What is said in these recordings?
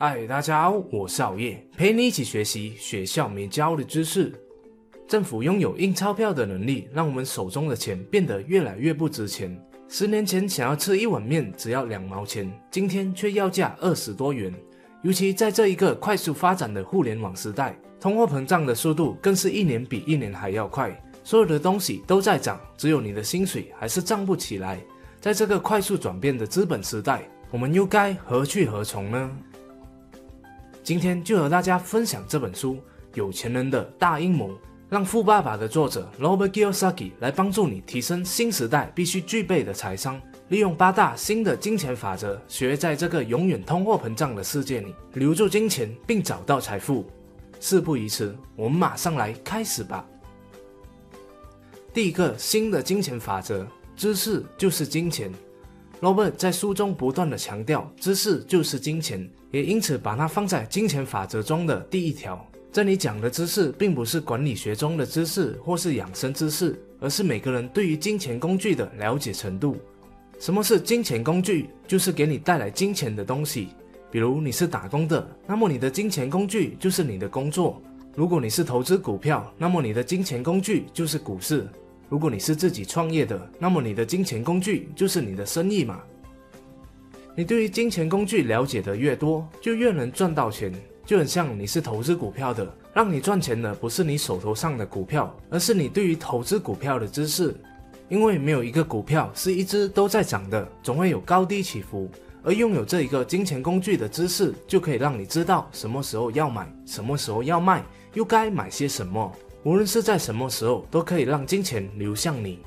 嗨，大家好，我是熬夜，陪你一起学习学校没教的知识。政府拥有印钞票的能力，让我们手中的钱变得越来越不值钱。十年前想要吃一碗面只要两毛钱，今天却要价二十多元。尤其在这一个快速发展的互联网时代，通货膨胀的速度更是一年比一年还要快，所有的东西都在涨，只有你的薪水还是涨不起来。在这个快速转变的资本时代，我们又该何去何从呢？今天就和大家分享这本书《有钱人的大阴谋》，让富爸爸的作者 Robert Kiyosaki 来帮助你提升新时代必须具备的财商，利用八大新的金钱法则，学在这个永远通货膨胀的世界里留住金钱并找到财富。事不宜迟，我们马上来开始吧。第一个新的金钱法则：知识就是金钱。Robert 在书中不断的强调，知识就是金钱，也因此把它放在金钱法则中的第一条。这里讲的知识，并不是管理学中的知识或是养生知识，而是每个人对于金钱工具的了解程度。什么是金钱工具？就是给你带来金钱的东西。比如你是打工的，那么你的金钱工具就是你的工作；如果你是投资股票，那么你的金钱工具就是股市。如果你是自己创业的，那么你的金钱工具就是你的生意嘛。你对于金钱工具了解的越多，就越能赚到钱。就很像你是投资股票的，让你赚钱的不是你手头上的股票，而是你对于投资股票的知识。因为没有一个股票是一直都在涨的，总会有高低起伏。而拥有这一个金钱工具的知识，就可以让你知道什么时候要买，什么时候要卖，又该买些什么。无论是在什么时候，都可以让金钱流向你。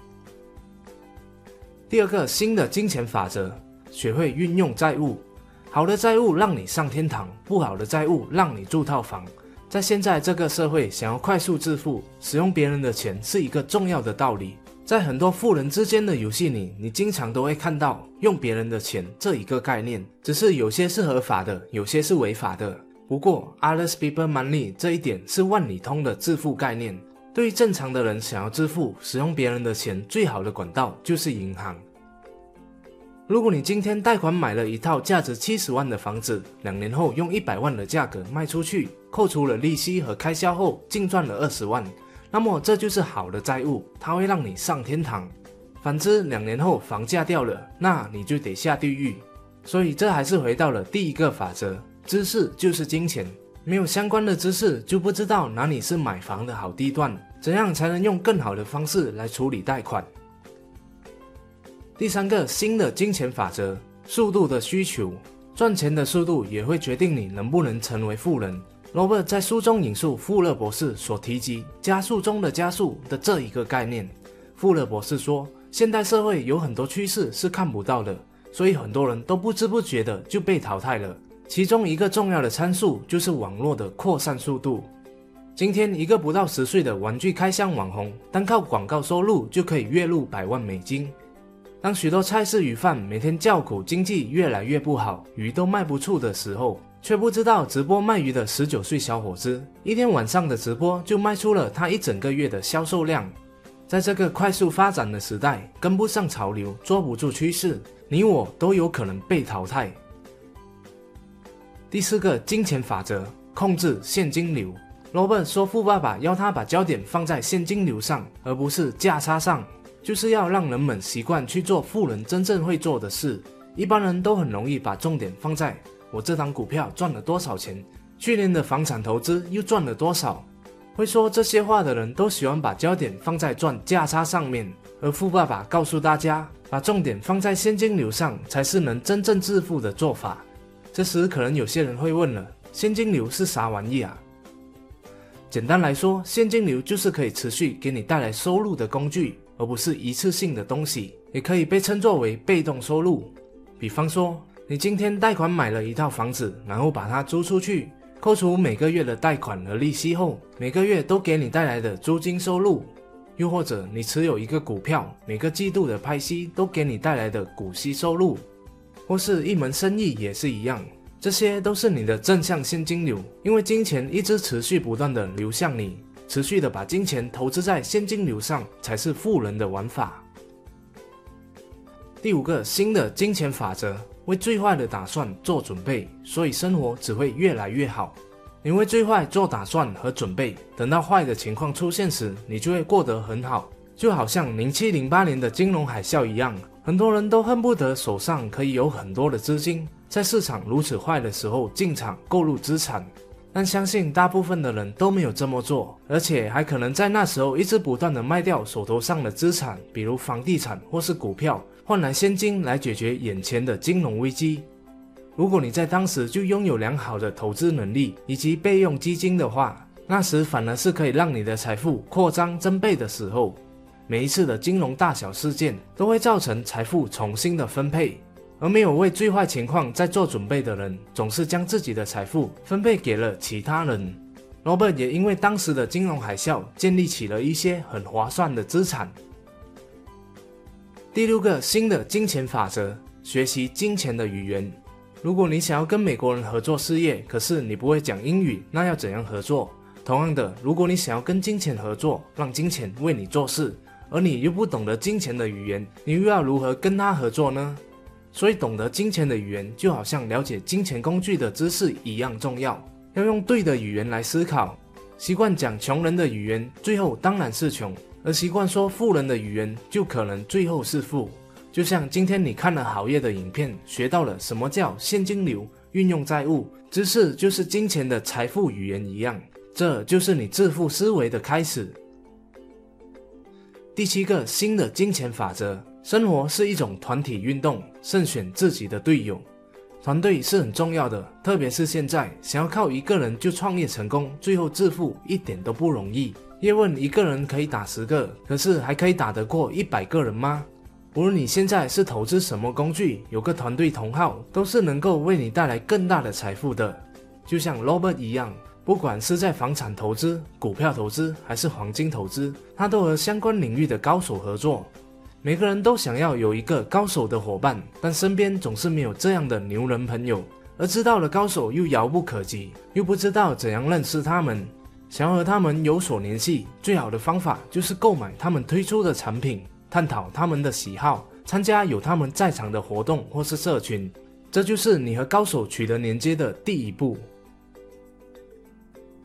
第二个新的金钱法则：学会运用债务。好的债务让你上天堂，不好的债务让你住套房。在现在这个社会，想要快速致富，使用别人的钱是一个重要的道理。在很多富人之间的游戏里，你经常都会看到用别人的钱这一个概念，只是有些是合法的，有些是违法的。不过，others people money 这一点是万里通的致富概念。对于正常的人，想要致富，使用别人的钱最好的管道就是银行。如果你今天贷款买了一套价值七十万的房子，两年后用一百万的价格卖出去，扣除了利息和开销后，净赚了二十万，那么这就是好的债务，它会让你上天堂。反之，两年后房价掉了，那你就得下地狱。所以，这还是回到了第一个法则。知识就是金钱，没有相关的知识就不知道哪里是买房的好地段，怎样才能用更好的方式来处理贷款。第三个新的金钱法则：速度的需求，赚钱的速度也会决定你能不能成为富人。罗伯在书中引述富勒博士所提及“加速中的加速”的这一个概念。富勒博士说，现代社会有很多趋势是看不到的，所以很多人都不知不觉的就被淘汰了。其中一个重要的参数就是网络的扩散速度。今天，一个不到十岁的玩具开箱网红，单靠广告收入就可以月入百万美金。当许多菜市鱼贩每天叫苦，经济越来越不好，鱼都卖不出的时候，却不知道直播卖鱼的十九岁小伙子，一天晚上的直播就卖出了他一整个月的销售量。在这个快速发展的时代，跟不上潮流，抓不住趋势，你我都有可能被淘汰。第四个金钱法则：控制现金流。罗伯说，富爸爸要他把焦点放在现金流上，而不是价差上，就是要让人们习惯去做富人真正会做的事。一般人都很容易把重点放在我这档股票赚了多少钱，去年的房产投资又赚了多少。会说这些话的人都喜欢把焦点放在赚价差上面，而富爸爸告诉大家，把重点放在现金流上才是能真正致富的做法。这时，可能有些人会问了：现金流是啥玩意啊？简单来说，现金流就是可以持续给你带来收入的工具，而不是一次性的东西，也可以被称作为被动收入。比方说，你今天贷款买了一套房子，然后把它租出去，扣除每个月的贷款和利息后，每个月都给你带来的租金收入；又或者你持有一个股票，每个季度的派息都给你带来的股息收入。或是一门生意也是一样，这些都是你的正向现金流，因为金钱一直持续不断的流向你，持续的把金钱投资在现金流上，才是富人的玩法。第五个新的金钱法则：为最坏的打算做准备，所以生活只会越来越好。你为最坏做打算和准备，等到坏的情况出现时，你就会过得很好。就好像零七零八年的金融海啸一样，很多人都恨不得手上可以有很多的资金，在市场如此坏的时候进场购入资产。但相信大部分的人都没有这么做，而且还可能在那时候一直不断的卖掉手头上的资产，比如房地产或是股票，换来现金来解决眼前的金融危机。如果你在当时就拥有良好的投资能力以及备用基金的话，那时反而是可以让你的财富扩张增倍的时候。每一次的金融大小事件都会造成财富重新的分配，而没有为最坏情况在做准备的人，总是将自己的财富分配给了其他人。Robert 也因为当时的金融海啸，建立起了一些很划算的资产。第六个新的金钱法则：学习金钱的语言。如果你想要跟美国人合作事业，可是你不会讲英语，那要怎样合作？同样的，如果你想要跟金钱合作，让金钱为你做事，而你又不懂得金钱的语言，你又要如何跟他合作呢？所以，懂得金钱的语言，就好像了解金钱工具的知识一样重要。要用对的语言来思考。习惯讲穷人的语言，最后当然是穷；而习惯说富人的语言，就可能最后是富。就像今天你看了好业的影片，学到了什么叫现金流、运用债务知识，就是金钱的财富语言一样。这就是你致富思维的开始。第七个新的金钱法则：生活是一种团体运动，慎选自己的队友。团队是很重要的，特别是现在，想要靠一个人就创业成功，最后致富一点都不容易。叶问一个人可以打十个，可是还可以打得过一百个人吗？无论你现在是投资什么工具，有个团队同号，都是能够为你带来更大的财富的。就像 Robert 一样，不管是在房产投资、股票投资还是黄金投资，他都和相关领域的高手合作。每个人都想要有一个高手的伙伴，但身边总是没有这样的牛人朋友。而知道了高手又遥不可及，又不知道怎样认识他们。想要和他们有所联系，最好的方法就是购买他们推出的产品。探讨他们的喜好，参加有他们在场的活动或是社群，这就是你和高手取得连接的第一步。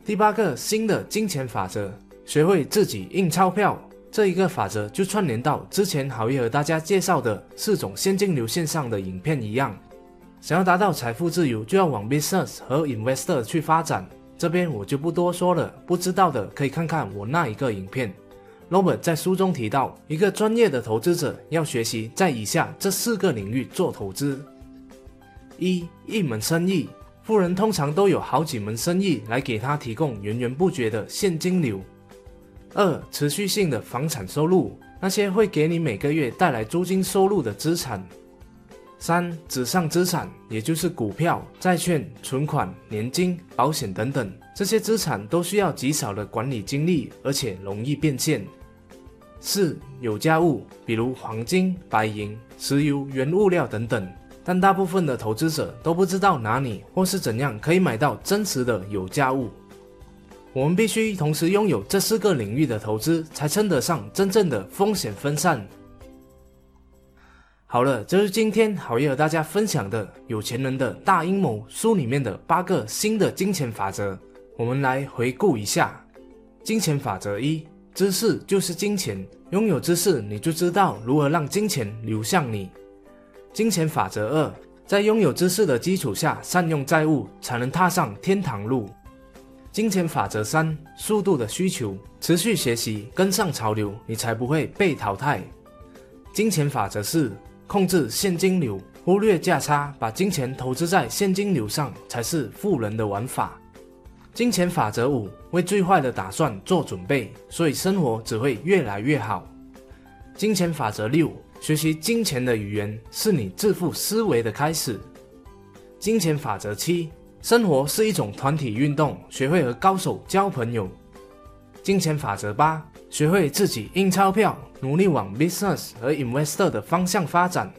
第八个新的金钱法则：学会自己印钞票。这一个法则就串联到之前好业和大家介绍的四种现金流线上的影片一样。想要达到财富自由，就要往 business 和 investor 去发展。这边我就不多说了，不知道的可以看看我那一个影片。Robert 在书中提到，一个专业的投资者要学习在以下这四个领域做投资：一、一门生意，富人通常都有好几门生意来给他提供源源不绝的现金流；二、持续性的房产收入，那些会给你每个月带来租金收入的资产；三、纸上资产，也就是股票、债券、存款、年金、保险等等，这些资产都需要极少的管理精力，而且容易变现。四有价物，比如黄金、白银、石油、原物料等等，但大部分的投资者都不知道哪里或是怎样可以买到真实的有价物。我们必须同时拥有这四个领域的投资，才称得上真正的风险分散。好了，这是今天好业和大家分享的《有钱人的大阴谋》书里面的八个新的金钱法则。我们来回顾一下：金钱法则一。知识就是金钱，拥有知识，你就知道如何让金钱流向你。金钱法则二，在拥有知识的基础下，善用债务，才能踏上天堂路。金钱法则三，速度的需求，持续学习，跟上潮流，你才不会被淘汰。金钱法则四，控制现金流，忽略价差，把金钱投资在现金流上，才是富人的玩法。金钱法则五：为最坏的打算做准备，所以生活只会越来越好。金钱法则六：学习金钱的语言是你致富思维的开始。金钱法则七：生活是一种团体运动，学会和高手交朋友。金钱法则八：学会自己印钞票，努力往 business 和 investor 的方向发展。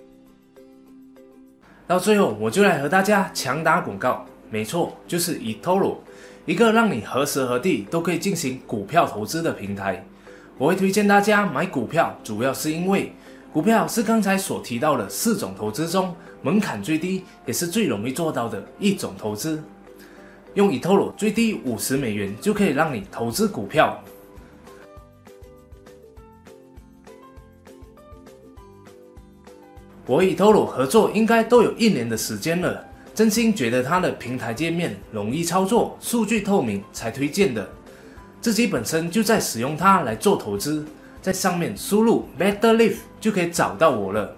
到最后，我就来和大家强打广告，没错，就是 eToro。一个让你何时何地都可以进行股票投资的平台，我会推荐大家买股票，主要是因为股票是刚才所提到的四种投资中门槛最低，也是最容易做到的一种投资。用以 o 最低五十美元就可以让你投资股票。我与 o 合作应该都有一年的时间了，真心觉得它的平台界面容易操作，数据透明才推荐的。自己本身就在使用它来做投资。在上面输入 Better Live 就可以找到我了。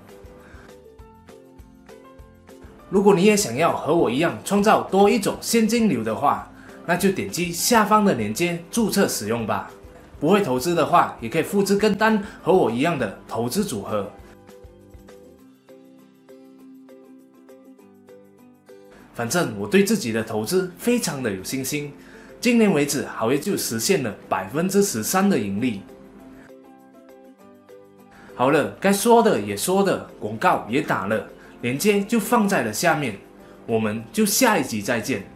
如果你也想要和我一样创造多一种现金流的话，那就点击下方的链接注册使用吧。不会投资的话，也可以复制跟单和我一样的投资组合。反正我对自己的投资非常的有信心。今年为止，好业就实现了百分之十三的盈利。好了，该说的也说的，广告也打了，链接就放在了下面，我们就下一集再见。